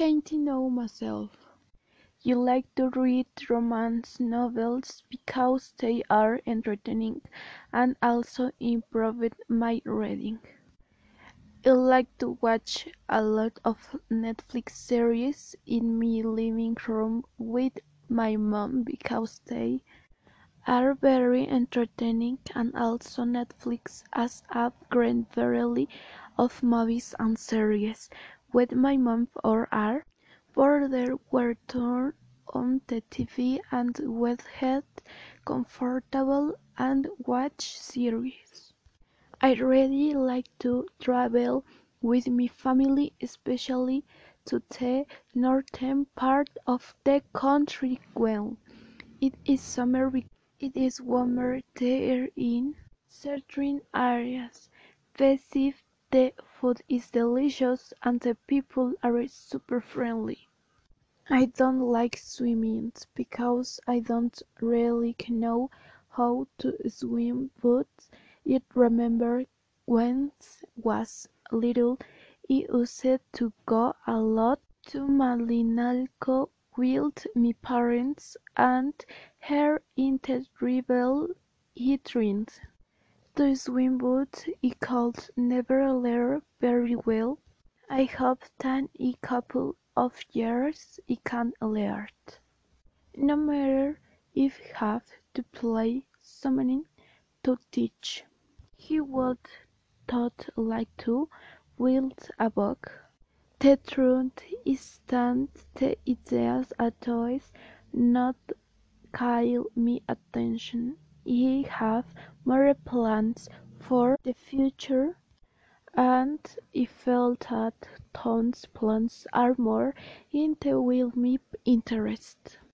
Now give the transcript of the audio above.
to know myself. You like to read romance novels because they are entertaining and also improve my reading. I like to watch a lot of Netflix series in my living room with my mom because they are very entertaining and also Netflix has a great variety of movies and series with my mom or are border were turned on the TV and we had comfortable and watch series. I really like to travel with my family, especially to the northern part of the country when it is summer it is warmer there in certain areas. Besides, the food is delicious and the people are super friendly. I don't like swimming because I don't really know how to swim but I remember when I was little I used to go a lot to Malinalco with my parents and here in the river trained to swim but I could never learn very well. I hope that in a couple of years I can learn. No matter if I have to pay someone to teach. He would not like to wield a book. The truth is that the ideas always not call my attention. I have more plans for the future and I felt that those plans are more in the with my interests.